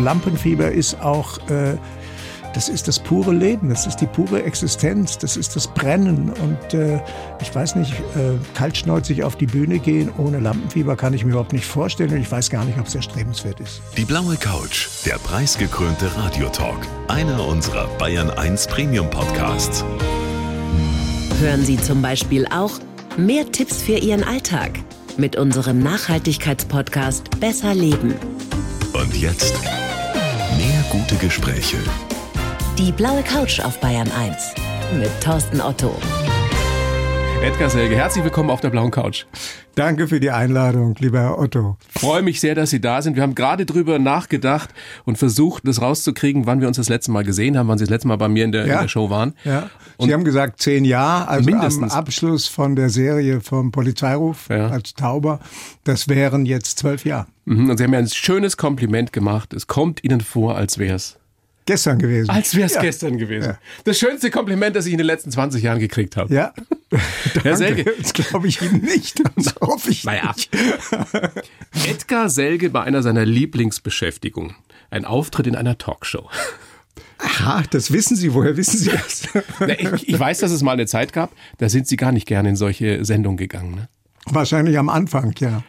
Lampenfieber ist auch äh, das ist das pure Leben, das ist die pure Existenz, das ist das Brennen. Und äh, ich weiß nicht, äh, kaltschnäuzig auf die Bühne gehen ohne Lampenfieber kann ich mir überhaupt nicht vorstellen und ich weiß gar nicht, ob es erstrebenswert ist. Die blaue Couch, der preisgekrönte Radiotalk, einer unserer Bayern 1 Premium Podcasts. Hören Sie zum Beispiel auch mehr Tipps für Ihren Alltag mit unserem Nachhaltigkeitspodcast Besser Leben. Und jetzt mehr gute Gespräche die blaue Couch auf Bayern 1 mit Thorsten Otto. Edgar Selge, herzlich willkommen auf der blauen Couch. Danke für die Einladung, lieber Herr Otto. Freue mich sehr, dass Sie da sind. Wir haben gerade drüber nachgedacht und versucht, das rauszukriegen, wann wir uns das letzte Mal gesehen haben, wann Sie das letzte Mal bei mir in der, ja. in der Show waren. Ja. Und Sie haben gesagt zehn Jahre, also mindestens. am Abschluss von der Serie vom Polizeiruf ja. als Tauber. Das wären jetzt zwölf Jahre. Mhm. Und Sie haben mir ein schönes Kompliment gemacht. Es kommt Ihnen vor, als wäre es Gestern gewesen. Als wäre es ja. gestern gewesen. Ja. Das schönste Kompliment, das ich in den letzten 20 Jahren gekriegt habe. Ja. Herr Selge. Das glaube ich Ihnen nicht. Das hoffe ich naja. nicht. Edgar Selge bei einer seiner Lieblingsbeschäftigungen. Ein Auftritt in einer Talkshow. Aha, das wissen Sie. Woher wissen Sie das? Ich, ich, weiß, dass es mal eine Zeit gab, da sind Sie gar nicht gerne in solche Sendungen gegangen. Ne? Wahrscheinlich am Anfang, ja.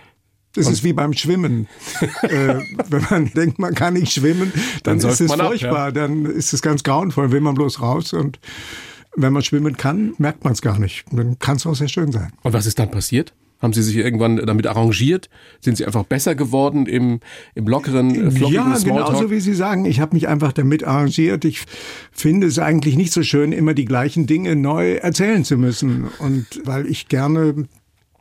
Das ist wie beim Schwimmen. äh, wenn man denkt, man kann nicht schwimmen, dann, dann ist es furchtbar. Ab, ja. Dann ist es ganz grauenvoll. Will man bloß raus und wenn man schwimmen kann, merkt man es gar nicht. Dann kann es auch sehr schön sein. Und was ist dann passiert? Haben Sie sich irgendwann damit arrangiert? Sind Sie einfach besser geworden im, im lockeren, äh, flockigen Ja, genauso wie Sie sagen. Ich habe mich einfach damit arrangiert. Ich finde es eigentlich nicht so schön, immer die gleichen Dinge neu erzählen zu müssen. Und weil ich gerne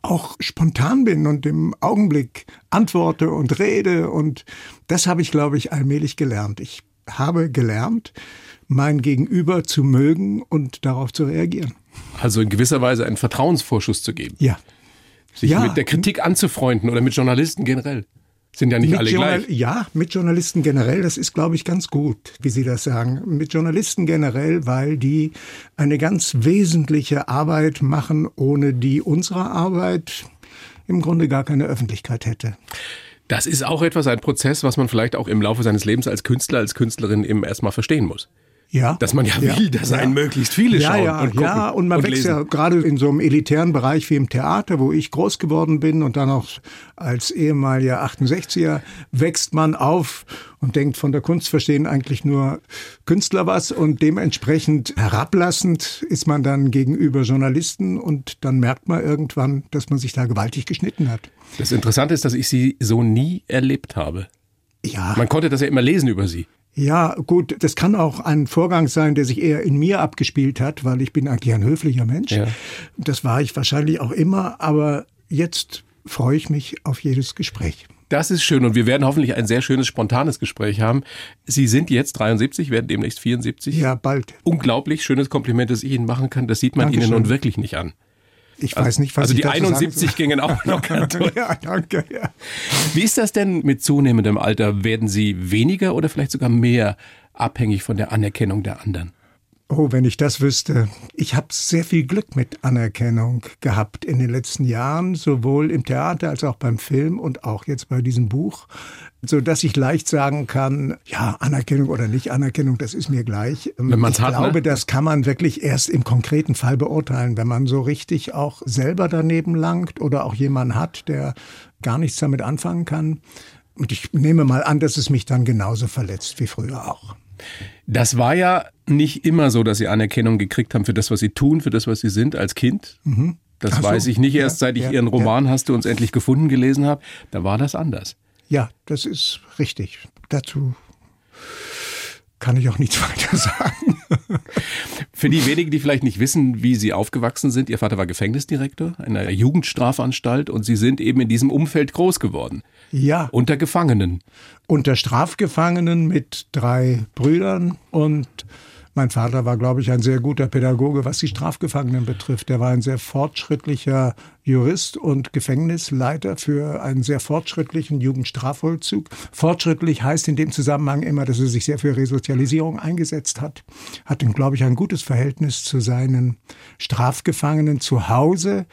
auch spontan bin und im Augenblick antworte und rede. Und das habe ich, glaube ich, allmählich gelernt. Ich habe gelernt, mein Gegenüber zu mögen und darauf zu reagieren. Also in gewisser Weise einen Vertrauensvorschuss zu geben. Ja. Sich ja. mit der Kritik anzufreunden oder mit Journalisten generell. Sind ja nicht mit alle Journal gleich. Ja, mit Journalisten generell, das ist, glaube ich, ganz gut, wie Sie das sagen. Mit Journalisten generell, weil die eine ganz wesentliche Arbeit machen, ohne die unsere Arbeit im Grunde gar keine Öffentlichkeit hätte. Das ist auch etwas, ein Prozess, was man vielleicht auch im Laufe seines Lebens als Künstler, als Künstlerin eben erstmal verstehen muss. Ja. Dass man ja, ja will, dass ja. einen möglichst viele ja, schauen ja, und gucken. Ja, und man und wächst lesen. ja gerade in so einem elitären Bereich wie im Theater, wo ich groß geworden bin und dann auch als ehemaliger 68er wächst man auf und denkt, von der Kunst verstehen eigentlich nur Künstler was und dementsprechend herablassend ist man dann gegenüber Journalisten und dann merkt man irgendwann, dass man sich da gewaltig geschnitten hat. Das Interessante ist, dass ich sie so nie erlebt habe. Ja. Man konnte das ja immer lesen über sie. Ja, gut, das kann auch ein Vorgang sein, der sich eher in mir abgespielt hat, weil ich bin eigentlich ein höflicher Mensch. Ja. Das war ich wahrscheinlich auch immer, aber jetzt freue ich mich auf jedes Gespräch. Das ist schön und wir werden hoffentlich ein sehr schönes, spontanes Gespräch haben. Sie sind jetzt 73, werden demnächst 74. Ja, bald. Unglaublich schönes Kompliment, das ich Ihnen machen kann. Das sieht man Dankeschön. Ihnen nun wirklich nicht an. Ich weiß nicht, was Also die 71 gingen auch locker durch. ja, danke. Ja. Wie ist das denn mit zunehmendem Alter? Werden Sie weniger oder vielleicht sogar mehr abhängig von der Anerkennung der anderen? Oh, wenn ich das wüsste. Ich habe sehr viel Glück mit Anerkennung gehabt in den letzten Jahren, sowohl im Theater als auch beim Film und auch jetzt bei diesem Buch, so dass ich leicht sagen kann, ja, Anerkennung oder nicht Anerkennung, das ist mir gleich. Wenn man's ich hat, glaube, ne? das kann man wirklich erst im konkreten Fall beurteilen, wenn man so richtig auch selber daneben langt oder auch jemanden hat, der gar nichts damit anfangen kann. Und ich nehme mal an, dass es mich dann genauso verletzt wie früher auch. Das war ja nicht immer so, dass Sie Anerkennung gekriegt haben für das, was Sie tun, für das, was Sie sind als Kind. Mhm. Das so, weiß ich nicht erst, seit ich ja, Ihren Roman ja. Hast du uns endlich gefunden gelesen habe. Da war das anders. Ja, das ist richtig. Dazu kann ich auch nichts weiter sagen. Für die wenigen, die vielleicht nicht wissen, wie Sie aufgewachsen sind, Ihr Vater war Gefängnisdirektor einer Jugendstrafanstalt und Sie sind eben in diesem Umfeld groß geworden. Ja, Unter Gefangenen. unter Strafgefangenen mit drei Brüdern und mein Vater war, glaube ich, ein sehr guter Pädagoge, was die Strafgefangenen betrifft. Er war ein sehr fortschrittlicher Jurist und Gefängnisleiter für einen sehr fortschrittlichen Jugendstrafvollzug. Fortschrittlich heißt in dem Zusammenhang immer, dass er sich sehr für Resozialisierung eingesetzt hat. Hat, glaube ich, ein gutes Verhältnis zu seinen Strafgefangenen zu Hause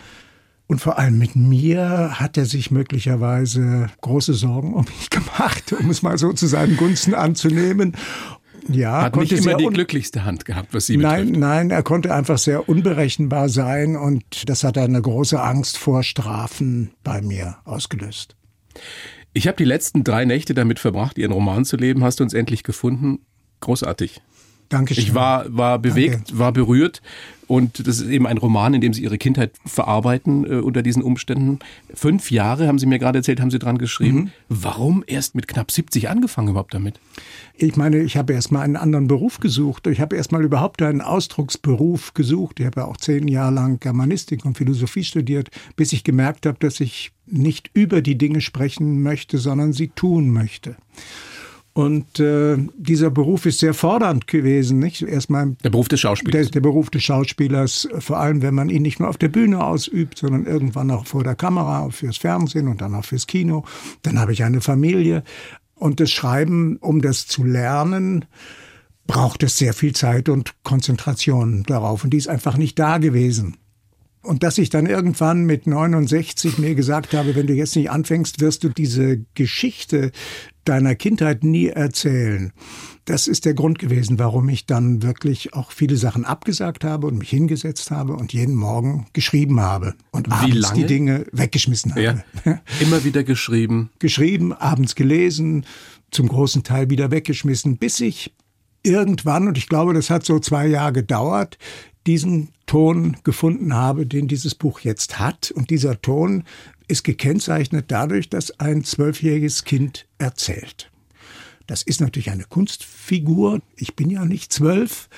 Und vor allem mit mir hat er sich möglicherweise große Sorgen um mich gemacht, um es mal so zu seinen Gunsten anzunehmen. Ja, hat nicht immer die glücklichste Hand gehabt, was Sie nein, betrifft. Nein, er konnte einfach sehr unberechenbar sein und das hat eine große Angst vor Strafen bei mir ausgelöst. Ich habe die letzten drei Nächte damit verbracht, Ihren Roman zu leben. Hast du uns endlich gefunden? Großartig. Dankeschön. Ich war, war bewegt, Danke. war berührt. Und das ist eben ein Roman, in dem Sie Ihre Kindheit verarbeiten äh, unter diesen Umständen. Fünf Jahre, haben Sie mir gerade erzählt, haben Sie dran geschrieben. Mhm. Warum erst mit knapp 70 angefangen überhaupt damit? Ich meine, ich habe erst mal einen anderen Beruf gesucht. Ich habe erst mal überhaupt einen Ausdrucksberuf gesucht. Ich habe ja auch zehn Jahre lang Germanistik und Philosophie studiert, bis ich gemerkt habe, dass ich nicht über die Dinge sprechen möchte, sondern sie tun möchte. Und äh, dieser Beruf ist sehr fordernd gewesen, nicht? Erstmal der Beruf des Schauspielers. Der, der, Beruf des Schauspielers, vor allem wenn man ihn nicht nur auf der Bühne ausübt, sondern irgendwann auch vor der Kamera, fürs Fernsehen und dann auch fürs Kino. Dann habe ich eine Familie. Und das Schreiben, um das zu lernen, braucht es sehr viel Zeit und Konzentration darauf. Und die ist einfach nicht da gewesen. Und dass ich dann irgendwann mit 69 mir gesagt habe, wenn du jetzt nicht anfängst, wirst du diese Geschichte deiner Kindheit nie erzählen. Das ist der Grund gewesen, warum ich dann wirklich auch viele Sachen abgesagt habe und mich hingesetzt habe und jeden Morgen geschrieben habe und Wie abends lange? die Dinge weggeschmissen habe. Ja. Immer wieder geschrieben. Geschrieben, abends gelesen, zum großen Teil wieder weggeschmissen, bis ich irgendwann, und ich glaube, das hat so zwei Jahre gedauert, diesen Ton gefunden habe, den dieses Buch jetzt hat. Und dieser Ton ist gekennzeichnet dadurch, dass ein zwölfjähriges Kind erzählt. Das ist natürlich eine Kunstfigur. Ich bin ja nicht zwölf.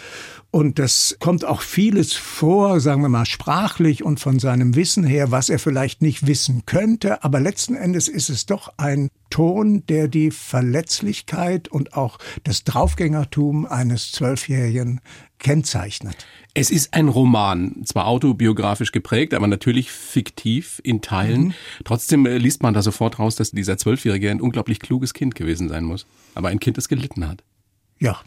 Und das kommt auch vieles vor, sagen wir mal sprachlich und von seinem Wissen her, was er vielleicht nicht wissen könnte. Aber letzten Endes ist es doch ein Ton, der die Verletzlichkeit und auch das Draufgängertum eines Zwölfjährigen kennzeichnet. Es ist ein Roman, zwar autobiografisch geprägt, aber natürlich fiktiv in Teilen. Mhm. Trotzdem äh, liest man da sofort raus, dass dieser Zwölfjährige ein unglaublich kluges Kind gewesen sein muss. Aber ein Kind, das gelitten hat. Ja.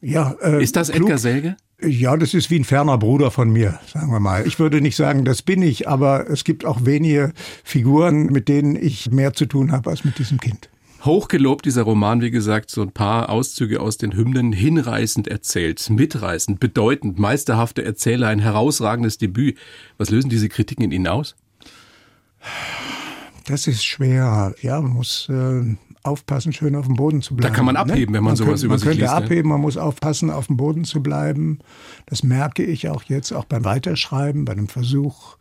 Ja äh, ist das? Edgar Selge? Ja, das ist wie ein ferner Bruder von mir, sagen wir mal. Ich würde nicht sagen, das bin ich, aber es gibt auch wenige Figuren, mit denen ich mehr zu tun habe als mit diesem Kind. Hochgelobt dieser Roman, wie gesagt, so ein paar Auszüge aus den Hymnen, hinreißend erzählt, mitreißend, bedeutend, meisterhafte Erzähler, ein herausragendes Debüt. Was lösen diese Kritiken in Ihnen aus? Das ist schwer. Ja, man muss äh, aufpassen, schön auf dem Boden zu bleiben. Da kann man ne? abheben, ne? wenn man, man sowas könnte, über man sich liest. Man könnte abheben, man muss aufpassen, auf dem Boden zu bleiben. Das merke ich auch jetzt, auch beim Weiterschreiben, bei dem Versuch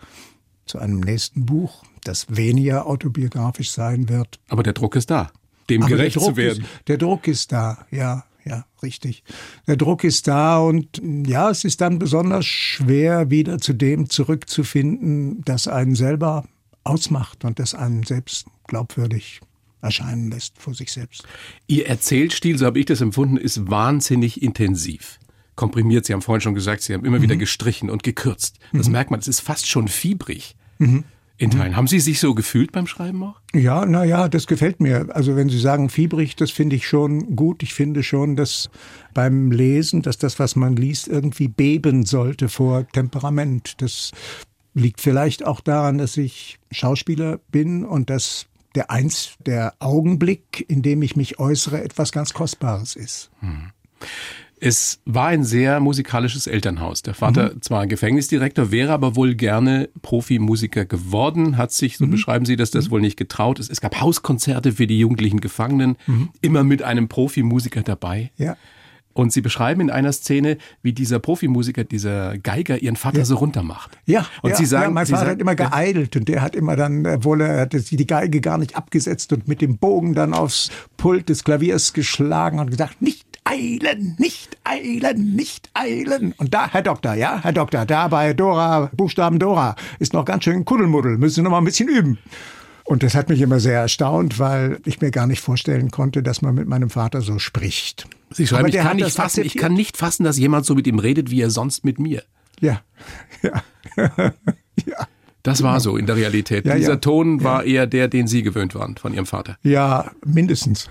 zu einem nächsten Buch, das weniger autobiografisch sein wird. Aber der Druck ist da dem Aber gerecht zu werden. Ist, der Druck ist da, ja, ja, richtig. Der Druck ist da und ja, es ist dann besonders schwer, wieder zu dem zurückzufinden, das einen selber ausmacht und das einen selbst glaubwürdig erscheinen lässt vor sich selbst. Ihr Erzählstil, so habe ich das empfunden, ist wahnsinnig intensiv. Komprimiert, Sie haben vorhin schon gesagt, Sie haben immer mhm. wieder gestrichen und gekürzt. Das mhm. merkt man, es ist fast schon fiebrig. Mhm in Teilen. Haben Sie sich so gefühlt beim Schreiben auch? Ja, na ja, das gefällt mir. Also wenn Sie sagen fiebrig, das finde ich schon gut. Ich finde schon, dass beim Lesen, dass das, was man liest, irgendwie beben sollte vor Temperament. Das liegt vielleicht auch daran, dass ich Schauspieler bin und dass der eins, der Augenblick, in dem ich mich äußere, etwas ganz Kostbares ist. Hm. Es war ein sehr musikalisches Elternhaus. Der Vater mhm. zwar Gefängnisdirektor, wäre aber wohl gerne Profimusiker geworden, hat sich, so mhm. beschreiben Sie das, das mhm. wohl nicht getraut. Es, es, gab Hauskonzerte für die jugendlichen Gefangenen, mhm. immer mit einem Profimusiker dabei. Ja. Und sie beschreiben in einer Szene, wie dieser Profimusiker, dieser Geiger, ihren Vater ja. so runtermacht. Ja, und ja, sie sagen, ja, mein Vater sagen, hat immer geeidelt und der hat immer dann, obwohl er hatte die Geige gar nicht abgesetzt und mit dem Bogen dann aufs Pult des Klaviers geschlagen und gesagt, nicht eilen, nicht eilen, nicht eilen. Und da, Herr Doktor, ja, Herr Doktor, da bei Dora, Buchstaben Dora, ist noch ganz schön Kuddelmuddel, müssen Sie noch mal ein bisschen üben. Und das hat mich immer sehr erstaunt, weil ich mir gar nicht vorstellen konnte, dass man mit meinem Vater so spricht. Sie schreiben, ich kann, nicht fassen, ich kann nicht fassen, dass jemand so mit ihm redet, wie er sonst mit mir. Ja, ja, ja. Das war so in der Realität. Ja, Dieser ja. Ton war ja. eher der, den Sie gewöhnt waren von Ihrem Vater. Ja, mindestens.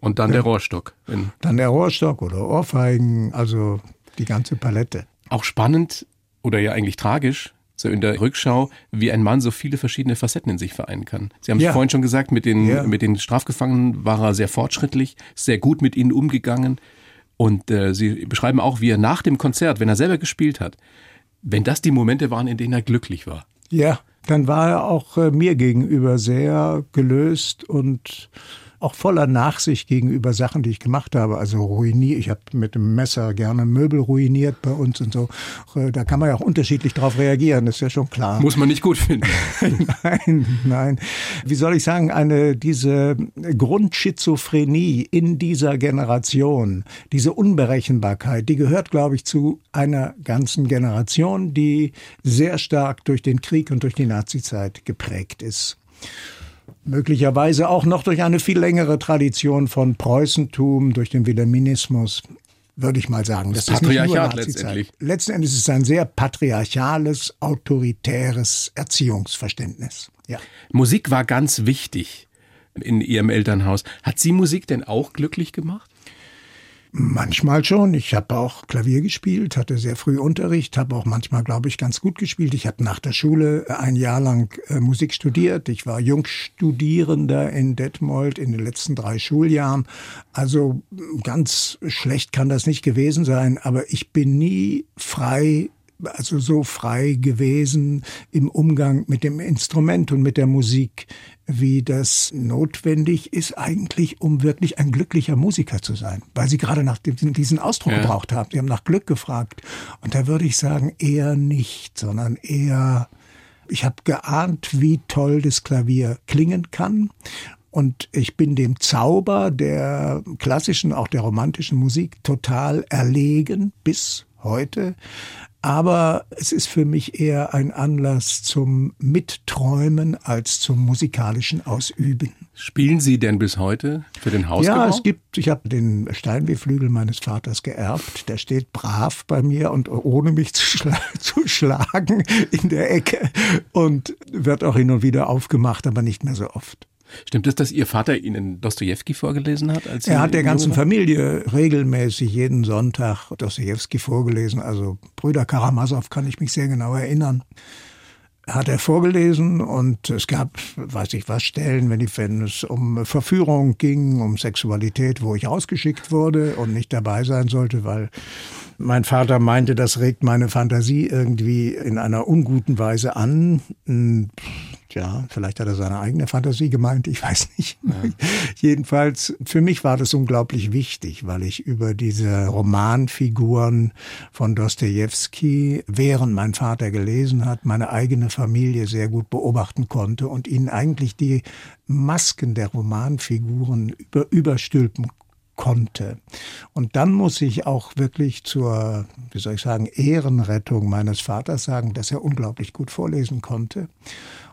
Und dann der Rohrstock. Dann der Rohrstock oder Ohrfeigen, also die ganze Palette. Auch spannend oder ja eigentlich tragisch, so in der Rückschau, wie ein Mann so viele verschiedene Facetten in sich vereinen kann. Sie haben es Ja. vorhin schon gesagt, mit den, Ja. mit den Strafgefangenen war er sehr fortschrittlich, sehr gut mit ihnen umgegangen. Und äh, Sie beschreiben auch, wie er nach dem Konzert, wenn er selber gespielt hat, wenn das die Momente waren, in denen er glücklich war. Ja, dann war er auch äh, mir gegenüber sehr gelöst und auch voller Nachsicht gegenüber Sachen, die ich gemacht habe. Also ruiniert, ich habe mit dem Messer gerne Möbel ruiniert bei uns und so. Äh, Da kann man ja auch unterschiedlich drauf reagieren, das ist ja schon klar. Muss man nicht gut finden. Nein, nein. Wie soll ich sagen, eine, diese Grundschizophrenie in dieser Generation, diese Unberechenbarkeit, die gehört, glaube ich, zu einer ganzen Generation, die sehr stark durch den Krieg und durch die Nazizeit geprägt ist. Möglicherweise auch noch durch eine viel längere Tradition von Preußentum, durch den Wilhelminismus, würde ich mal sagen. Das ist nicht nur Patriarchat letztendlich. Letzten Endes ist es ein sehr patriarchales, autoritäres Erziehungsverständnis. Ja. Musik war ganz wichtig in Ihrem Elternhaus. Hat Sie Musik denn auch glücklich gemacht? Manchmal schon. Ich habe auch Klavier gespielt, hatte sehr früh Unterricht, habe auch manchmal, glaube ich, ganz gut gespielt. Ich habe nach der Schule ein Jahr lang äh, Musik studiert. Ich war Jungstudierender in Detmold in den letzten drei Schuljahren. Also ganz schlecht kann das nicht gewesen sein, aber ich bin nie frei also so frei gewesen im Umgang mit dem Instrument und mit der Musik, wie das notwendig ist eigentlich, um wirklich ein glücklicher Musiker zu sein. Weil Sie gerade nach dem, diesen Ausdruck Ja. gebraucht haben. Sie haben nach Glück gefragt. Und da würde ich sagen, eher nicht, sondern eher, ich habe geahnt, wie toll das Klavier klingen kann. Und ich bin dem Zauber der klassischen, auch der romantischen Musik total erlegen bis heute. Aber es ist für mich eher ein Anlass zum Mitträumen als zum musikalischen Ausüben. Spielen Sie denn bis heute für den Hausgebrauch? Ja, es gibt, ich habe den Steinwehflügel meines Vaters geerbt. Der steht brav bei mir und ohne mich zu, schla zu schlagen in der Ecke und wird auch hin und wieder aufgemacht, aber nicht mehr so oft. Stimmt es, dass Ihr Vater Ihnen Dostojewski vorgelesen hat? Als Er hat der ganzen waren? Familie regelmäßig jeden Sonntag Dostoevsky vorgelesen. Also Brüder Karamasow kann ich mich sehr genau erinnern. Hat er vorgelesen und es gab, weiß ich was, Stellen, wenn, die, wenn es um Verführung ging, um Sexualität, wo ich rausgeschickt wurde und nicht dabei sein sollte, weil mein Vater meinte, das regt meine Fantasie irgendwie in einer unguten Weise an. Ja, vielleicht hat er seine eigene Fantasie gemeint, ich weiß nicht. Jedenfalls, für mich war das unglaublich wichtig, weil ich über diese Romanfiguren von Dostoevsky, während mein Vater gelesen hat, meine eigene Familie sehr gut beobachten konnte und ihnen eigentlich die Masken der Romanfiguren über, überstülpen konnte. Und dann muss ich auch wirklich zur, wie soll ich sagen, Ehrenrettung meines Vaters sagen, dass er unglaublich gut vorlesen konnte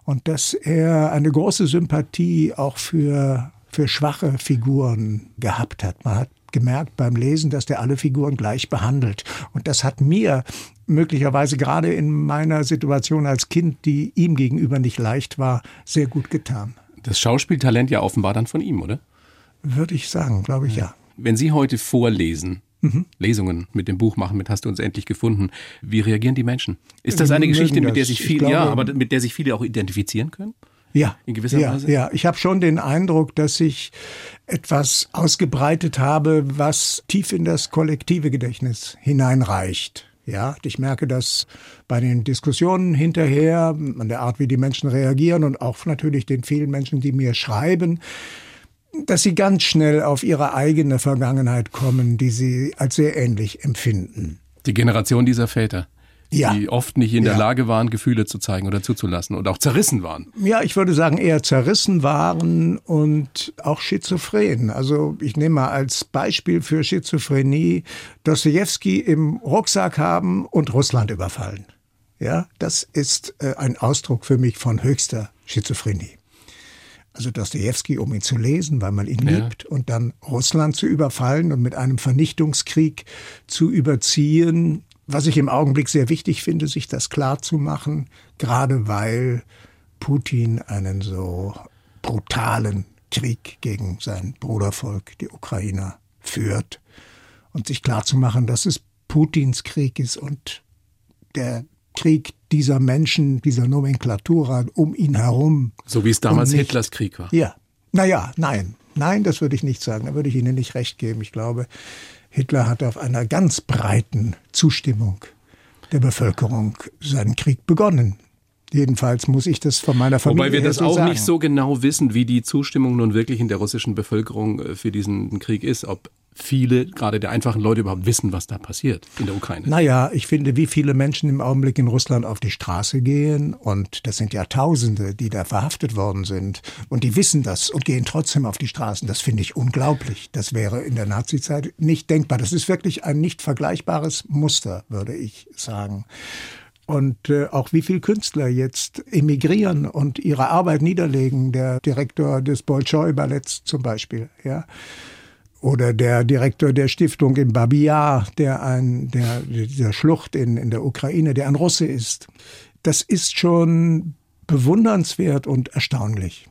und dass er eine große Sympathie auch für, für schwache Figuren gehabt hat. Man hat gemerkt beim Lesen, dass der alle Figuren gleich behandelt. Und das hat mir möglicherweise gerade in meiner Situation als Kind, die ihm gegenüber nicht leicht war, sehr gut getan. Das Schauspieltalent ja offenbar dann von ihm, oder? Würde ich sagen, glaube ich ja. Wenn Sie heute vorlesen, Mhm. Lesungen mit dem Buch machen, mit Hast du uns endlich gefunden, wie reagieren die Menschen? Ist das eine Geschichte, mit der sich Ich viele, ja, aber mit der sich viele auch identifizieren können? Ja, In gewisser ja, Weise? Ja, ich habe schon den Eindruck, dass ich etwas ausgebreitet habe, was tief in das kollektive Gedächtnis hineinreicht. Ja, ich merke das bei den Diskussionen hinterher, an der Art, wie die Menschen reagieren und auch natürlich den vielen Menschen, die mir schreiben, dass sie ganz schnell auf ihre eigene Vergangenheit kommen, die sie als sehr ähnlich empfinden. Die Generation dieser Väter, Ja. die oft nicht in der Ja. Lage waren, Gefühle zu zeigen oder zuzulassen und auch zerrissen waren. Ja, ich würde sagen, eher zerrissen waren und auch schizophren. Also ich nehme mal als Beispiel für Schizophrenie Dostoevsky im Rucksack haben und Russland überfallen. Ja, das ist äh, ein Ausdruck für mich von höchster Schizophrenie. Also Dostoevsky, um ihn zu lesen, weil man ihn Ja. liebt, und dann Russland zu überfallen und mit einem Vernichtungskrieg zu überziehen, was ich im Augenblick sehr wichtig finde, sich das klar zu machen, gerade weil Putin einen so brutalen Krieg gegen sein Brudervolk, die Ukrainer, führt. Und sich klar zu machen, dass es Putins Krieg ist und der Krieg dieser Menschen, dieser Nomenklatura um ihn herum. So wie es damals nicht, Hitlers Krieg war. Ja. Naja, nein. Nein, das würde ich nicht sagen. Da würde ich Ihnen nicht recht geben. Ich glaube, Hitler hat auf einer ganz breiten Zustimmung der Bevölkerung seinen Krieg begonnen. Jedenfalls muss ich das von meiner Familie Wobei wir das auch sagen. nicht so genau wissen, wie die Zustimmung nun wirklich in der russischen Bevölkerung äh, für diesen Krieg ist. Ob viele, gerade der einfachen Leute, überhaupt wissen, was da passiert in der Ukraine. Naja, ich finde, wie viele Menschen im Augenblick in Russland auf die Straße gehen, und das sind ja Tausende, die da verhaftet worden sind, und die wissen das und gehen trotzdem auf die Straßen, das finde ich unglaublich. Das wäre in der Nazizeit nicht denkbar. Das ist wirklich ein nicht vergleichbares Muster, würde ich sagen und äh, auch wie viele Künstler jetzt emigrieren und ihre Arbeit niederlegen. Der Direktor des Bolschoi-Balletts zum Beispiel, ja. Oder der Direktor der Stiftung in Babiar, der ein, der, dieser Schlucht in, in der Ukraine, der ein Russe ist. Das ist schon bewundernswert und erstaunlich.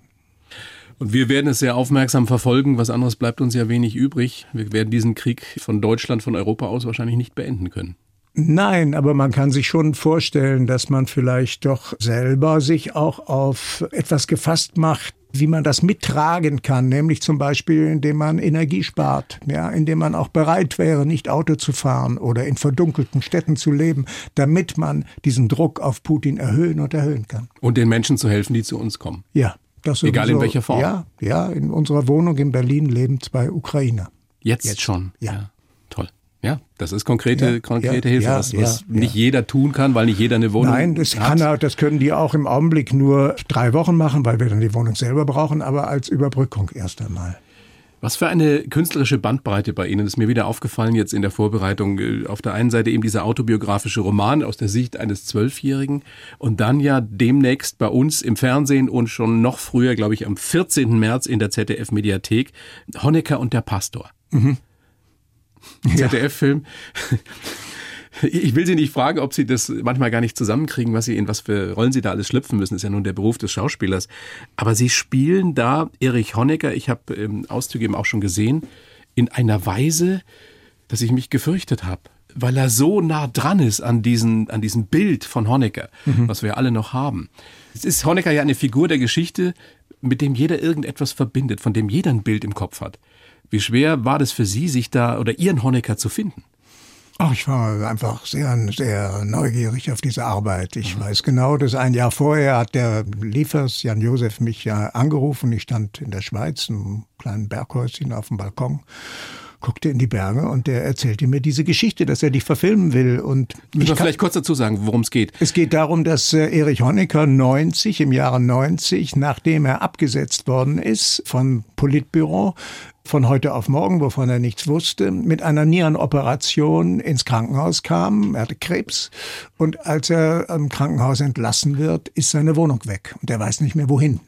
Und wir werden es sehr aufmerksam verfolgen. Was anderes bleibt uns ja wenig übrig. Wir werden diesen Krieg von Deutschland, von Europa aus wahrscheinlich nicht beenden können. Nein, aber man kann sich schon vorstellen, dass man vielleicht doch selber sich auch auf etwas gefasst macht, wie man das mittragen kann, nämlich zum Beispiel, indem man Energie spart, ja, indem man auch bereit wäre, nicht Auto zu fahren oder in verdunkelten Städten zu leben, damit man diesen Druck auf Putin erhöhen und erhöhen kann. Und den Menschen zu helfen, die zu uns kommen. Ja, das. Egal in welcher Form. Ja, ja, in unserer Wohnung in Berlin leben zwei Ukrainer. Jetzt, Jetzt schon. Ja. ja. Ja, das ist konkrete, ja, konkrete ja, Hilfe, ja, was, was nicht jeder tun kann, weil nicht jeder eine Wohnung Nein, das hat. Kann, das können die auch im Augenblick nur drei Wochen machen, weil wir dann die Wohnung selber brauchen, aber als Überbrückung erst einmal. Was für eine künstlerische Bandbreite bei Ihnen. Ist mir wieder aufgefallen jetzt in der Vorbereitung. Auf der einen Seite eben dieser autobiografische Roman aus der Sicht eines Zwölfjährigen und dann ja demnächst bei uns im Fernsehen und schon noch früher, glaube ich, am 14. März in der ZDF-Mediathek Honecker und der Pastor. Mhm. ZDF-Film. Ich will Sie nicht fragen, ob Sie das manchmal gar nicht zusammenkriegen, was Sie in was für Rollen Sie da alles schlüpfen müssen. Das ist ja nun der Beruf des Schauspielers. Aber Sie spielen da Erich Honecker, ich habe ähm, Auszüge eben auch schon gesehen, in einer Weise, dass ich mich gefürchtet habe. Weil er so nah dran ist an, diesen, an diesem Bild von Honecker, mhm. was wir alle noch haben. Es ist Honecker ja eine Figur der Geschichte, mit dem jeder irgendetwas verbindet, von dem jeder ein Bild im Kopf hat. Wie schwer war das für Sie, sich da oder Ihren Honecker zu finden? Ach, ich war einfach sehr, sehr neugierig auf diese Arbeit. Ich mhm. weiß genau, dass ein Jahr vorher hat der Liefers, Jan Josef, mich ja angerufen. Ich stand in der Schweiz, im kleinen Berghäuschen auf dem Balkon guckte in die Berge und der erzählte mir diese Geschichte, dass er dich verfilmen will. Und Müssen wir vielleicht kurz dazu sagen, worum es geht? Es geht darum, dass äh, Erich Honecker 90, im Jahre 90, nachdem er abgesetzt worden ist vom Politbüro, von heute auf morgen, wovon er nichts wusste, mit einer Nierenoperation ins Krankenhaus kam. Er hatte Krebs. Und als er im Krankenhaus entlassen wird, ist seine Wohnung weg. Und er weiß nicht mehr wohin.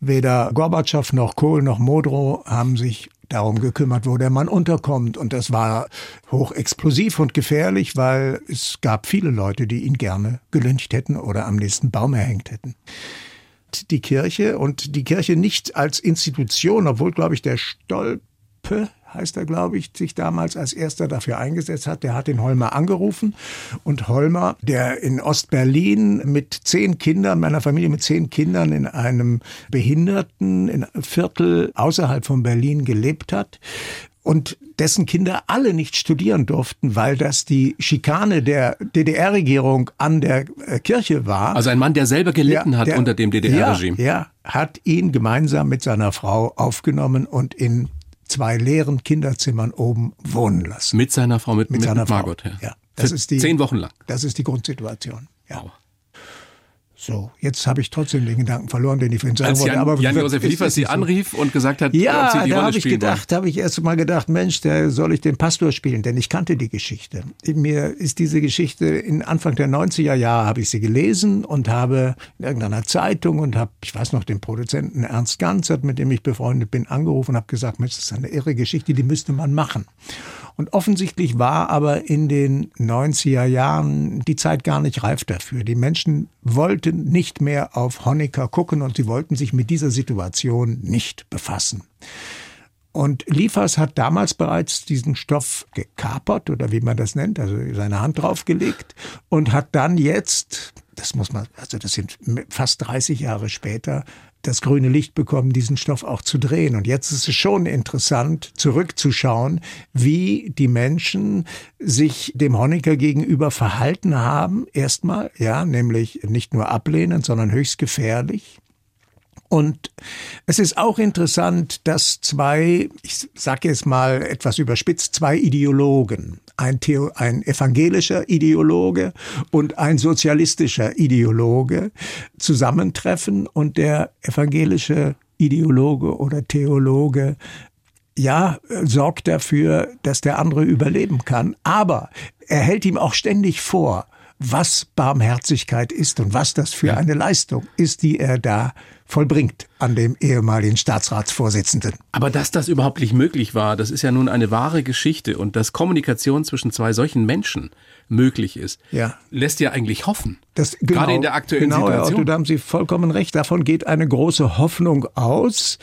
Weder Gorbatschow noch Kohl noch Modrow haben sich darum gekümmert, wo der Mann unterkommt. Und das war hochexplosiv und gefährlich, weil es gab viele Leute, die ihn gerne gelyncht hätten oder am nächsten Baum erhängt hätten. Die Kirche und die Kirche nicht als Institution, obwohl, glaube ich, der Stolpe heißt er, glaube ich, sich damals als erster dafür eingesetzt hat. Der hat den Holmer angerufen und Holmer, der in Ostberlin mit zehn Kindern, meiner Familie mit zehn Kindern in einem behinderten Viertel außerhalb von Berlin gelebt hat, und dessen Kinder alle nicht studieren durften, weil das die Schikane der DDR-Regierung an der äh, Kirche war. Also ein Mann, der selber gelitten ja, hat der, unter dem DDR-Regime. Ja, ja, hat ihn gemeinsam mit seiner Frau aufgenommen und in zwei leeren Kinderzimmern oben wohnen lassen. Mit seiner Frau, mit, mit, mit seiner Margot, Frau. Ja. ja. Das Für ist die, zehn Wochen lang. Das ist die Grundsituation. Ja. Wow. So, jetzt habe ich trotzdem den Gedanken verloren, den ich vorhin sagen Als wollte. Jan, aber Jan Josef Liefers Sie anrief und gesagt hat, ja, ob Sie die da habe ich gedacht, habe ich erst mal gedacht, Mensch, der soll ich den Pastor spielen, denn ich kannte die Geschichte. Mir ist diese Geschichte in Anfang der 90er Jahre habe ich sie gelesen und habe in irgendeiner Zeitung und habe, ich weiß noch, den Produzenten Ernst Ganzert, mit dem ich befreundet bin, angerufen und habe gesagt, Mensch, das ist eine irre Geschichte, die müsste man machen. Und offensichtlich war aber in den 90er Jahren die Zeit gar nicht reif dafür. Die Menschen wollten nicht mehr auf Honecker gucken und sie wollten sich mit dieser Situation nicht befassen. Und Liefers hat damals bereits diesen Stoff gekapert oder wie man das nennt, also seine Hand draufgelegt und hat dann jetzt das muss man, also das sind fast 30 Jahre später, das grüne Licht bekommen, diesen Stoff auch zu drehen. Und jetzt ist es schon interessant, zurückzuschauen, wie die Menschen sich dem Honecker gegenüber verhalten haben. Erstmal, ja, nämlich nicht nur ablehnend, sondern höchst gefährlich. Und es ist auch interessant, dass zwei, ich sage jetzt mal etwas überspitzt, zwei Ideologen, ein, Theo, ein evangelischer Ideologe und ein sozialistischer Ideologe zusammentreffen und der evangelische Ideologe oder Theologe ja, sorgt dafür, dass der andere überleben kann. Aber er hält ihm auch ständig vor, was Barmherzigkeit ist und was das für ja. eine Leistung ist, die er da vollbringt an dem ehemaligen Staatsratsvorsitzenden. Aber dass das überhaupt nicht möglich war, das ist ja nun eine wahre Geschichte und dass Kommunikation zwischen zwei solchen Menschen möglich ist, ja. lässt ja eigentlich hoffen. Das, genau, Gerade in der aktuellen genau, Situation. Genau, Otto, da haben Sie vollkommen recht. Davon geht eine große Hoffnung aus.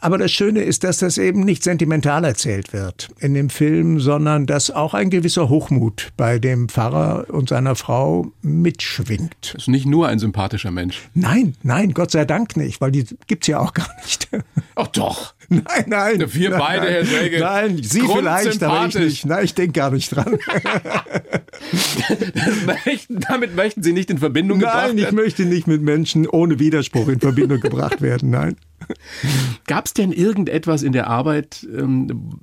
Aber das Schöne ist, dass das eben nicht sentimental erzählt wird in dem Film, sondern dass auch ein gewisser Hochmut bei dem Pfarrer und seiner Frau mitschwingt. Das ist nicht nur ein sympathischer Mensch. Nein, nein, Gott sei Dank nicht, weil die gibt's ja auch gar nicht. Ach doch. Nein, nein. Wir nein, beide, Herr Säge. Nein, Sie vielleicht, aber ich nicht. Nein, ich denke gar nicht dran. möchten, damit möchten Sie nicht in Verbindung nein, gebracht werden? Nein, ich möchte nicht mit Menschen ohne Widerspruch in Verbindung gebracht werden. Nein. Gab es denn irgendetwas in der Arbeit, ähm,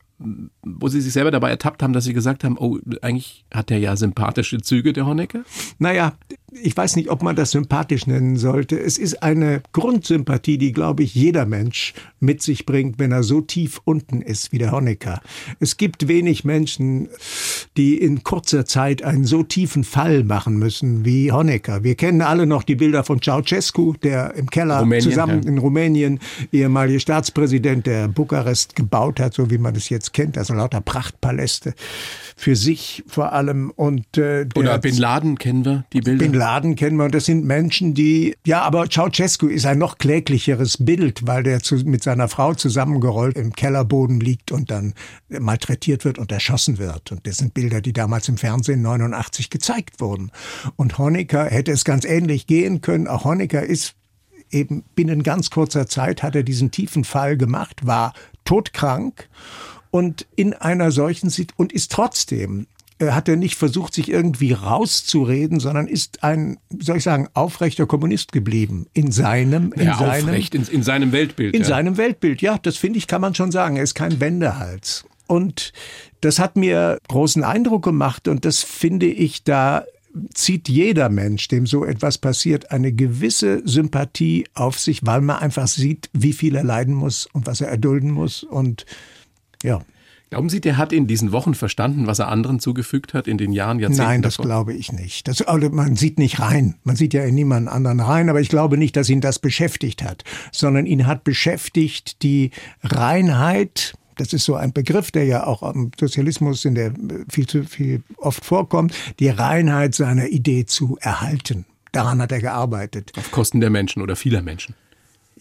wo Sie sich selber dabei ertappt haben, dass Sie gesagt haben, oh, eigentlich hat der ja sympathische Züge, der Honecker? Naja, ich weiß nicht, ob man das sympathisch nennen sollte. Es ist eine Grundsympathie, die, glaube ich, jeder Mensch mit sich bringt, wenn er so tief unten ist wie der Honecker. Es gibt wenig Menschen, die in kurzer Zeit einen so tiefen Fall machen müssen wie Honecker. Wir kennen alle noch die Bilder von Ceausescu, der im Keller Rumänien, zusammen ja. in Rumänien, ehemalige Staatspräsident, der Bukarest gebaut hat, so wie man es jetzt kennt, also lauter Prachtpaläste für sich vor allem. Und, äh, Oder Bin Laden kennen wir, die Bilder. Bin Laden kennen wir. Und das sind Menschen, die, ja, aber Ceausescu ist ein noch kläglicheres Bild, weil der zu, mit seiner Frau zusammengerollt im Kellerboden liegt und dann malträtiert wird und erschossen wird. Und das sind Bilder, die damals im Fernsehen 89 gezeigt wurden. Und Honecker hätte es ganz ähnlich gehen können. Auch Honecker ist eben binnen ganz kurzer Zeit hat er diesen tiefen Fall gemacht, war todkrank und in einer solchen und ist trotzdem hat er nicht versucht, sich irgendwie rauszureden, sondern ist ein, soll ich sagen, aufrechter Kommunist geblieben. In seinem, in ja, seinem, aufrecht, in, in seinem Weltbild. In ja. seinem Weltbild, ja, das finde ich, kann man schon sagen. Er ist kein Wendehals. Und das hat mir großen Eindruck gemacht und das finde ich, da zieht jeder Mensch, dem so etwas passiert, eine gewisse Sympathie auf sich, weil man einfach sieht, wie viel er leiden muss und was er erdulden muss und ja. Glauben Sie, der hat in diesen Wochen verstanden, was er anderen zugefügt hat in den Jahren, Jahrzehnten? Nein, das davor? glaube ich nicht. Das, also man sieht nicht rein. Man sieht ja in niemanden anderen rein, aber ich glaube nicht, dass ihn das beschäftigt hat, sondern ihn hat beschäftigt die Reinheit, das ist so ein Begriff, der ja auch am Sozialismus in der viel zu viel oft vorkommt, die Reinheit seiner Idee zu erhalten. Daran hat er gearbeitet. Auf Kosten der Menschen oder vieler Menschen.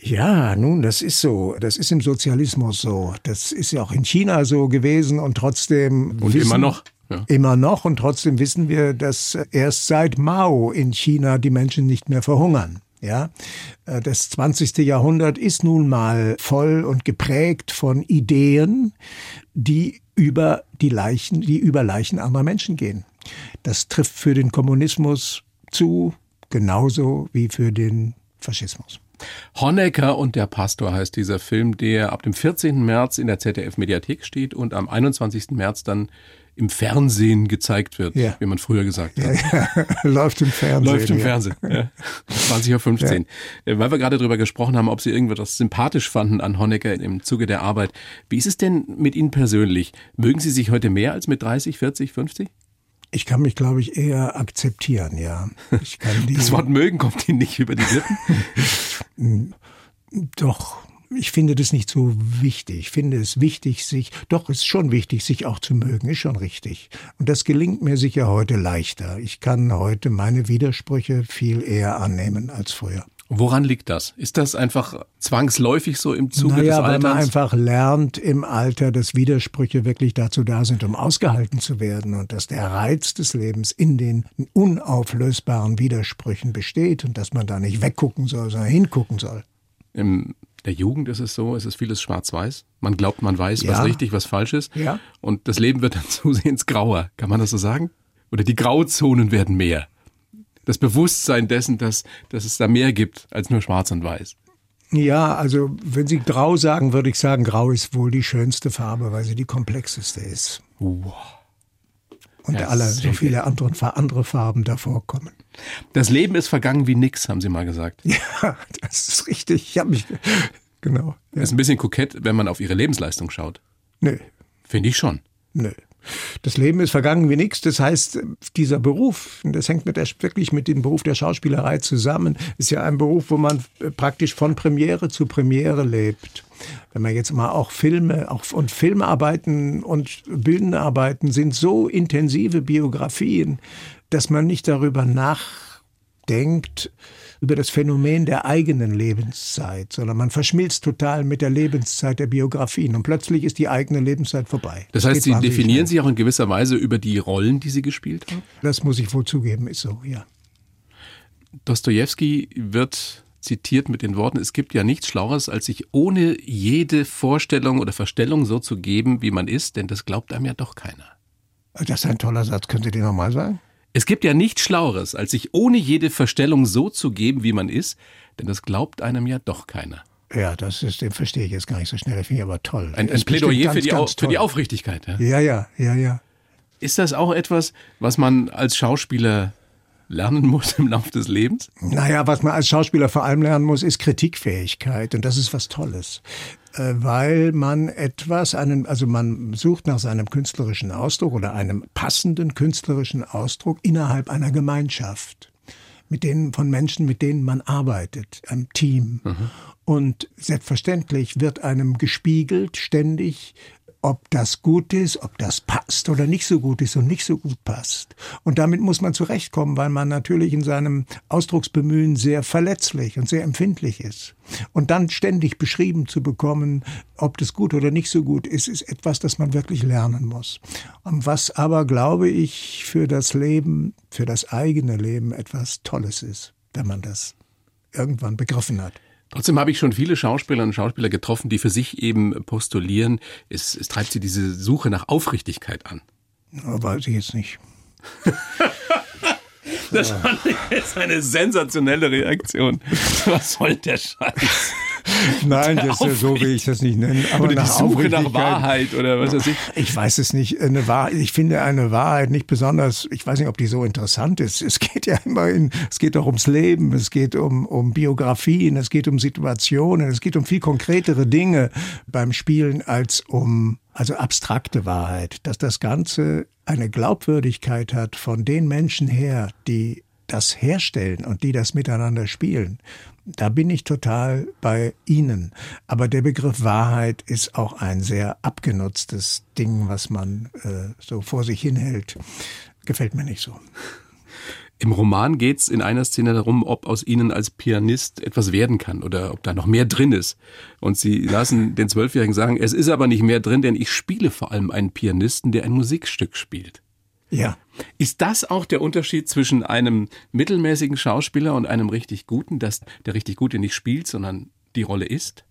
Ja, nun, das ist so. Das ist im Sozialismus so. Das ist ja auch in China so gewesen und trotzdem. Und wissen, immer noch. Ja. Immer noch und trotzdem wissen wir, dass erst seit Mao in China die Menschen nicht mehr verhungern. Ja, äh, das 20. Jahrhundert ist nun mal voll und geprägt von Ideen, die über die Leichen, die über Leichen anderer Menschen gehen. Das trifft für den Kommunismus zu, genauso wie für den Faschismus. Honecker und der Pastor heißt dieser Film, der ab dem 14. März in der ZDF-Mediathek steht und am 21. März dann im Fernsehen gezeigt wird, ja. wie man früher gesagt hat. Ja, ja. Läuft im Fernsehen. Läuft im Fernsehen, ja. 20.15 Uhr. Weil wir gerade darüber gesprochen haben, ob Sie irgendwas sympathisch fanden an Honecker im Zuge der Arbeit. Wie ist es denn mit Ihnen persönlich? Mögen Sie sich heute mehr als mit 30, 40, 50? Ich kann mich, glaube ich, eher akzeptieren, ja. Ich kann die, das Wort mögen kommt Ihnen nicht über die Lippen? Doch, ich finde das nicht so wichtig. Ich finde es wichtig, sich, doch, es ist schon wichtig, sich auch zu mögen, ist schon richtig. Und das gelingt mir sicher heute leichter. Ich kann heute meine Widersprüche viel eher annehmen als früher. Woran liegt das? Ist das einfach zwangsläufig so im Zuge naja, des Alters? weil man einfach lernt im Alter, dass Widersprüche wirklich dazu da sind, um ausgehalten zu werden und dass der Reiz des Lebens in den unauflösbaren Widersprüchen besteht und dass man da nicht weggucken soll, sondern hingucken soll. In der Jugend ist es so, es ist vieles schwarz-weiß. Man glaubt, man weiß, was Ja. richtig, was falsch ist. Ja. Und das Leben wird dann zusehends grauer. Kann man das so sagen? Oder die Grauzonen werden mehr. Das Bewusstsein dessen, dass, dass es da mehr gibt als nur schwarz und weiß. Ja, also wenn Sie grau sagen, würde ich sagen, grau ist wohl die schönste Farbe, weil sie die komplexeste ist. Wow. Und Ja, alle so viele andere, andere Farben davor kommen. Das Leben ist vergangen wie nix, haben Sie mal gesagt. Ja, das ist richtig. Ich habe mich genau. Ja. Das ist ein bisschen kokett, wenn man auf Ihre Lebensleistung schaut. Nö, Finde ich schon. nö. Das Leben ist vergangen wie nichts. Das heißt, dieser Beruf, das hängt mit der, wirklich mit dem Beruf der Schauspielerei zusammen, ist ja ein Beruf, wo man äh, praktisch von Premiere zu Premiere lebt. Wenn man jetzt mal auch Filme, auch und Filmarbeiten und Bühnenarbeiten sind so intensive Biografien, dass man nicht darüber nachdenkt, über das Phänomen der eigenen Lebenszeit, sondern man verschmilzt total mit der Lebenszeit der Biografien und plötzlich ist die eigene Lebenszeit vorbei. Das heißt, geht Sie definieren schnell. sich auch in gewisser Weise über die Rollen, die Sie gespielt haben? Das muss ich wohl zugeben, ist so, ja. Dostoevsky wird zitiert mit den Worten, es gibt ja nichts Schlaueres, als sich ohne jede Vorstellung oder Verstellung so zu geben, wie man ist, denn das glaubt einem ja doch keiner. Das ist ein toller Satz. Können Sie den nochmal sagen? Es gibt ja nichts Schlaueres, als sich ohne jede Verstellung so zu geben, wie man ist, denn das glaubt einem ja doch keiner. Ja, das ist, den verstehe ich jetzt gar nicht so schnell. Das finde ich aber toll. Ein, ein Plädoyer bestimmt für die, ganz, ganz für die. Aufrichtigkeit. Ja? Ja, ja, ja, ja. Ist das auch etwas, was man als Schauspieler lernen muss im Laufe des Lebens? Naja, was man als Schauspieler vor allem lernen muss, ist Kritikfähigkeit. Und das ist was Tolles. Äh, Weil man etwas, einen, also man sucht nach seinem künstlerischen Ausdruck oder einem passenden künstlerischen Ausdruck innerhalb einer Gemeinschaft. Mit denen, von Menschen, mit denen man arbeitet, einem Team. Und selbstverständlich wird einem gespiegelt ständig, ob das gut ist, ob das passt oder nicht so gut ist und nicht so gut passt. Und damit muss man zurechtkommen, weil man natürlich in seinem Ausdrucksbemühen sehr verletzlich und sehr empfindlich ist. Und dann ständig beschrieben zu bekommen, ob das gut oder nicht so gut ist, ist etwas, das man wirklich lernen muss. Und was aber, glaube ich, für das Leben, für das eigene Leben etwas Tolles ist, wenn man das irgendwann begriffen hat. Trotzdem habe ich schon viele Schauspieler und Schauspieler getroffen, die für sich eben postulieren, es, es treibt sie diese Suche nach Aufrichtigkeit an. Aber weiß ich jetzt nicht. Das fand ich jetzt eine sensationelle Reaktion. Was soll der Scheiß? Nein, das ist ja so, will ich das nicht nennen. Aber Oder die Suche nach Wahrheit oder was weiß ich. Ich weiß es nicht. Eine Wahrheit, ich finde eine Wahrheit nicht besonders, ich weiß nicht, ob die so interessant ist. Es geht ja immerhin, es geht doch ums Leben, es geht um, um Biografien, es geht um Situationen, es geht um viel konkretere Dinge beim Spielen als um, also abstrakte Wahrheit. Dass das Ganze eine Glaubwürdigkeit hat von den Menschen her, die das herstellen und die das miteinander spielen. Da bin ich total bei Ihnen. Aber der Begriff Wahrheit ist auch ein sehr abgenutztes Ding, was man äh, so vor sich hinhält. Gefällt mir nicht so. Im Roman geht es in einer Szene darum, ob aus ihnen als Pianist etwas werden kann oder ob da noch mehr drin ist. Und sie lassen den Zwölfjährigen sagen, es ist aber nicht mehr drin, denn ich spiele vor allem einen Pianisten, der ein Musikstück spielt. Ja. Ist das auch der Unterschied zwischen einem mittelmäßigen Schauspieler und einem richtig guten, dass der richtig gute nicht spielt, sondern die Rolle ist?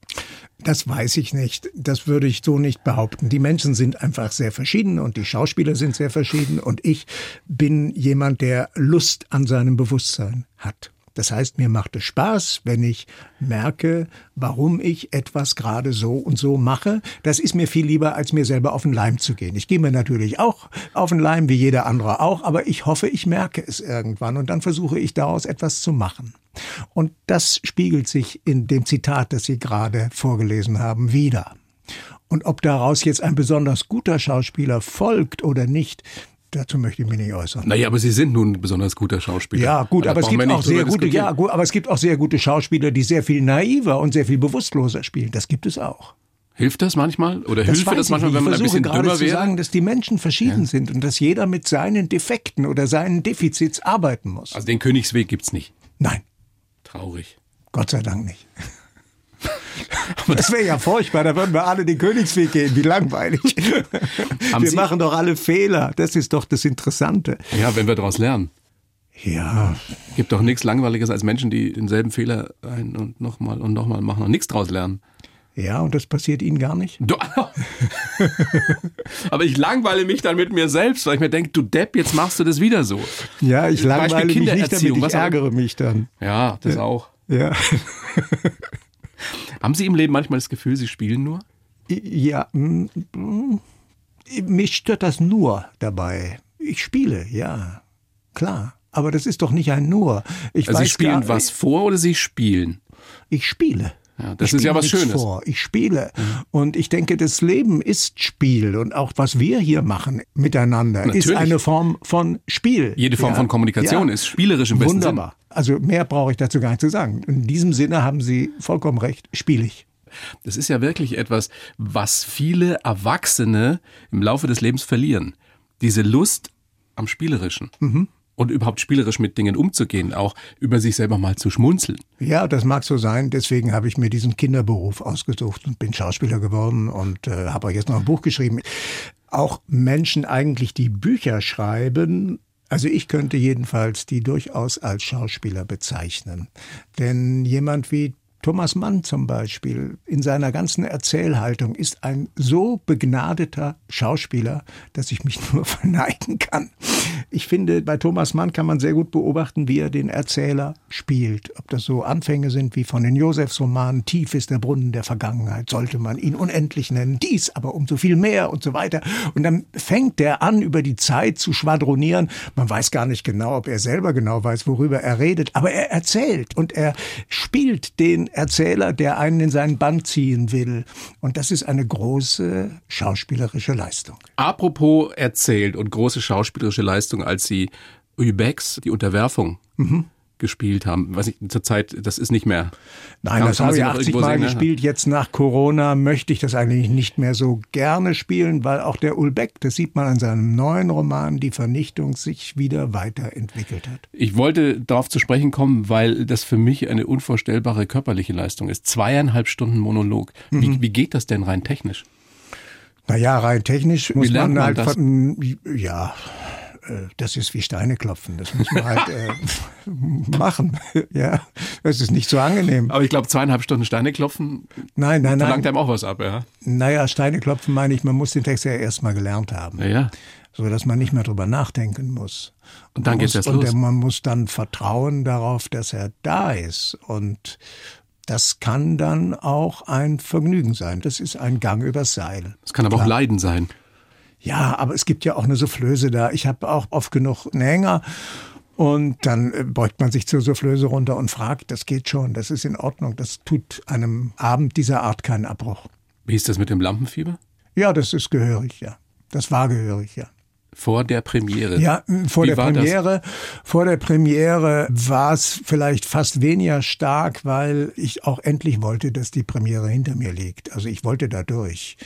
Das weiß ich nicht. Das würde ich so nicht behaupten. Die Menschen sind einfach sehr verschieden und die Schauspieler sind sehr verschieden und ich bin jemand, der Lust an seinem Bewusstsein hat. Das heißt, mir macht es Spaß, wenn ich merke, warum ich etwas gerade so und so mache. Das ist mir viel lieber, als mir selber auf den Leim zu gehen. Ich gehe mir natürlich auch auf den Leim, wie jeder andere auch, aber ich hoffe, ich merke es irgendwann und dann versuche ich daraus etwas zu machen. Und das spiegelt sich in dem Zitat, das Sie gerade vorgelesen haben, wieder. Und ob daraus jetzt ein besonders guter Schauspieler folgt oder nicht, dazu möchte ich mich nicht äußern. Naja, aber Sie sind nun ein besonders guter Schauspieler. Ja, gut, Da aber es gibt auch sehr gute, ja, gut, aber es gibt auch sehr gute Schauspieler, die sehr viel naiver und sehr viel bewusstloser spielen. Das gibt es auch. Hilft das manchmal? Oder hilft weiß das ich manchmal, nicht. wenn man ich ein bisschen gerade dümmer zu wäre? sagen, dass die Menschen verschieden sind und dass jeder mit seinen Defekten oder seinen Defizits arbeiten muss. Also den Königsweg gibt's nicht. Nein, Traurig. Gott sei Dank nicht. Aber das wäre ja furchtbar, da würden wir alle den Königsweg gehen, wie langweilig. Haben wir Sie- machen doch alle Fehler, das ist doch das Interessante. Ja, wenn wir daraus lernen. Ja, Gibt doch nichts Langweiliges als Menschen, die denselben Fehler ein und nochmal und nochmal machen und nichts draus lernen. ja, und das passiert Ihnen gar nicht? Du, aber ich langweile mich dann mit mir selbst, weil ich mir denke, du Depp, jetzt machst du das wieder so. Ja, ich langweile mich nicht damit, ich ärgere mich dann. Ja, das auch. Ja. Haben Sie im Leben manchmal das Gefühl, Sie spielen nur? Ja, mich stört das nur dabei. Ich spiele, ja, klar. Aber das ist doch nicht ein nur. Ich Also Sie weiß spielen gar, was vor oder Sie spielen? Ich spiele. Ja, das ich ist ja was Schönes. Mhm. Vor. Ich spiele. Und ich denke, das Leben ist Spiel. Und auch was wir hier machen miteinander ist Natürlich. eine Form von Spiel. Jede Form Ja. von Kommunikation Ja. ist spielerisch im besten Wunderbar. Also mehr brauche ich dazu gar nicht zu sagen. In diesem Sinne haben Sie vollkommen recht. Spiele ich. Das ist ja wirklich etwas, was viele Erwachsene im Laufe des Lebens verlieren. Diese Lust am Spielerischen. Mhm. Und überhaupt spielerisch mit Dingen umzugehen, auch über sich selber mal zu schmunzeln. Ja, das mag so sein. Deswegen habe ich mir diesen Kinderberuf ausgesucht und bin Schauspieler geworden und äh, habe auch jetzt noch ein Buch geschrieben. Auch Menschen eigentlich, die Bücher schreiben, also ich könnte jedenfalls die durchaus als Schauspieler bezeichnen. Denn jemand wie Thomas Mann zum Beispiel in seiner ganzen Erzählhaltung ist ein so begnadeter Schauspieler, dass ich mich nur verneigen kann. Ich finde, bei Thomas Mann kann man sehr gut beobachten, wie er den Erzähler spielt. Ob das so Anfänge sind wie von den Josefsromanen, tief ist der Brunnen der Vergangenheit, sollte man ihn unendlich nennen, dies aber umso viel mehr und so weiter. Und dann fängt er an, über die Zeit zu schwadronieren. Man weiß gar nicht genau, ob er selber genau weiß, worüber er redet, aber er erzählt und er spielt den Erzähler, der einen in seinen Bann ziehen will. Und das ist eine große schauspielerische Leistung. Apropos erzählt und große schauspielerische Leistung, als Sie Ubex, die Unterwerfung, Mhm. Gespielt haben. Weiß ich, zurzeit, das ist nicht mehr. Nein, das habe ich noch 80 irgendwo Mal sehen, ne? gespielt. Jetzt nach Corona möchte ich das eigentlich nicht mehr so gerne spielen, weil auch der Ulbeck, das sieht man an seinem neuen Roman, Die Vernichtung, sich wieder weiterentwickelt hat. Ich wollte darauf zu sprechen kommen, weil das für mich eine unvorstellbare körperliche Leistung ist. Zweieinhalb Stunden Monolog. Mhm. Wie, wie geht das denn rein technisch? Naja, rein technisch muss man man halt das? von, ja, das ist wie Steine klopfen. Das muss man halt äh, machen. ja, das ist nicht so angenehm. Aber ich glaube, zweieinhalb Stunden Steine klopfen Nein, nein, verlangt nein. einem auch was ab, ja. Naja, Steine klopfen meine ich, man muss den Text ja erst mal gelernt haben. Ja, ja. so dass man nicht mehr drüber nachdenken muss. Und dann Man geht's muss- erst und los. der- man muss dann vertrauen darauf, dass er da ist und das kann dann auch ein Vergnügen sein. Das ist ein Gang übers Seil. Es kann aber auch Leiden sein. Ja, aber es gibt ja auch eine Soufflöse da. Ich habe auch oft genug einen Hänger und dann äh, beugt man sich zur Soufflöse runter und fragt, das geht schon, das ist in Ordnung, das tut einem Abend dieser Art keinen Abbruch. Wie ist das mit dem Lampenfieber? Ja, das ist gehörig, ja. Das war gehörig, ja. Vor der Premiere. Ja, vor Wie der war das? Premiere, vor der Premiere war es vielleicht fast weniger stark, weil ich auch endlich wollte, dass die Premiere hinter mir liegt. Also ich wollte da durch.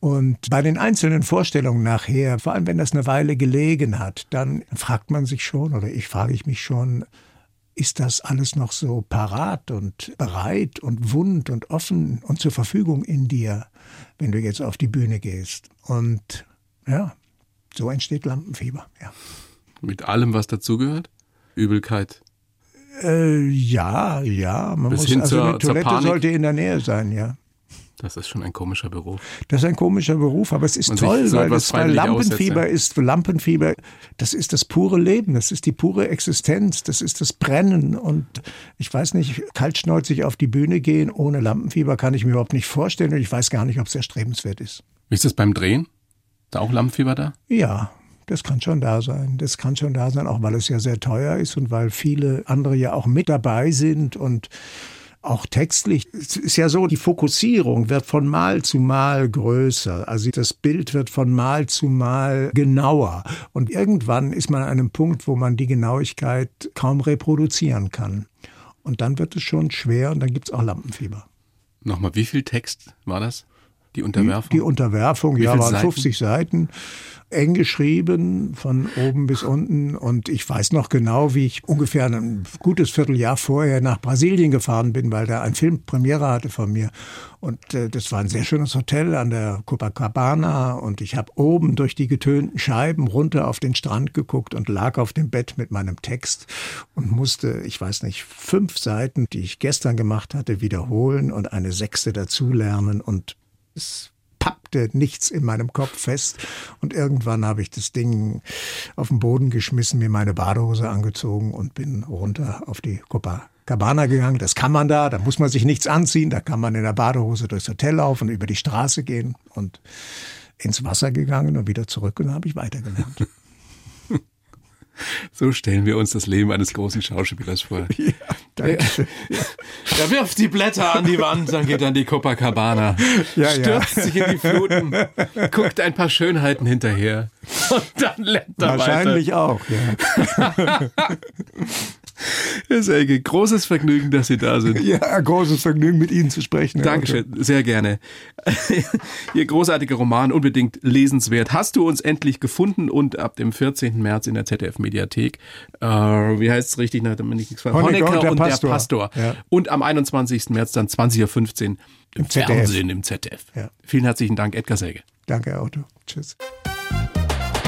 Und bei den einzelnen Vorstellungen nachher, vor allem wenn das eine Weile gelegen hat, dann fragt man sich schon, oder ich frage ich mich schon, ist das alles noch so parat und bereit und wund und offen und zur Verfügung in dir, wenn du jetzt auf die Bühne gehst? Und ja, so entsteht Lampenfieber, ja. Mit allem, was dazugehört? Übelkeit. Äh, ja, ja, man Bis muss hin also zur- eine Toilette sollte in der Nähe sein, ja. Das ist schon ein komischer Beruf. Das ist ein komischer Beruf, aber es ist Man toll, so weil, das, weil Lampenfieber aussetzt, ist, Lampenfieber, das ist das pure Leben, das ist die pure Existenz, das ist das Brennen und ich weiß nicht, kaltschnäuzig auf die Bühne gehen ohne Lampenfieber kann ich mir überhaupt nicht vorstellen und ich weiß gar nicht, ob es erstrebenswert ist. Wie ist das beim Drehen? Da auch Lampenfieber da? Ja, das kann schon da sein. Das kann schon da sein, auch weil es ja sehr teuer ist und weil viele andere ja auch mit dabei sind und auch textlich. Es ist ja so, die Fokussierung wird von Mal zu Mal größer. Also das Bild wird von Mal zu Mal genauer. Und irgendwann ist man an einem Punkt, wo man die Genauigkeit kaum reproduzieren kann. Und dann wird es schon schwer und dann gibt es auch Lampenfieber. Nochmal, wie viel Text war das? Die Unterwerfung? Die Unterwerfung, Wie ja, waren Seiten? 50 Seiten. eng geschrieben, von oben bis unten. Und ich weiß noch genau, wie ich ungefähr ein gutes Vierteljahr vorher nach Brasilien gefahren bin, weil da ein Film Premiere hatte von mir. Und äh, das war ein sehr schönes Hotel an der Copacabana. Und ich habe oben durch die getönten Scheiben runter auf den Strand geguckt und lag auf dem Bett mit meinem Text und musste, ich weiß nicht, fünf Seiten, die ich gestern gemacht hatte, wiederholen und eine sechste dazulernen. Und es pappte nichts in meinem Kopf fest. Und irgendwann habe ich das Ding auf den Boden geschmissen, mir meine Badehose angezogen und bin runter auf die Copacabana gegangen. Das kann man da, da muss man sich nichts anziehen, da kann man in der Badehose durchs Hotel laufen, über die Straße gehen und ins Wasser gegangen und wieder zurück und dann habe ich weitergelernt. So stellen wir uns das Leben eines großen Schauspielers vor. Ja, danke. Er wirft die Blätter an die Wand, dann geht er in die Copacabana, Ja, stürzt ja. sich in die Fluten, guckt ein paar Schönheiten hinterher und dann lernt er weiter. Wahrscheinlich auch, ja. Herr Selge, großes Vergnügen, dass Sie da sind. Ja, großes Vergnügen, mit Ihnen zu sprechen. Herr Otto. Dankeschön, sehr gerne. Ihr großartiger Roman, unbedingt lesenswert. Hast du uns endlich gefunden und ab dem 14. März in der ZDF-Mediathek, äh, wie heißt es richtig, damit ich nichts ver- Honecker und der Pastor. der Pastor. Ja. Und am 21. März dann 20.15 Uhr im ZDF. Fernsehen im ZDF. Ja. Vielen herzlichen Dank, Edgar Selge. Danke, Herr Otto. Tschüss.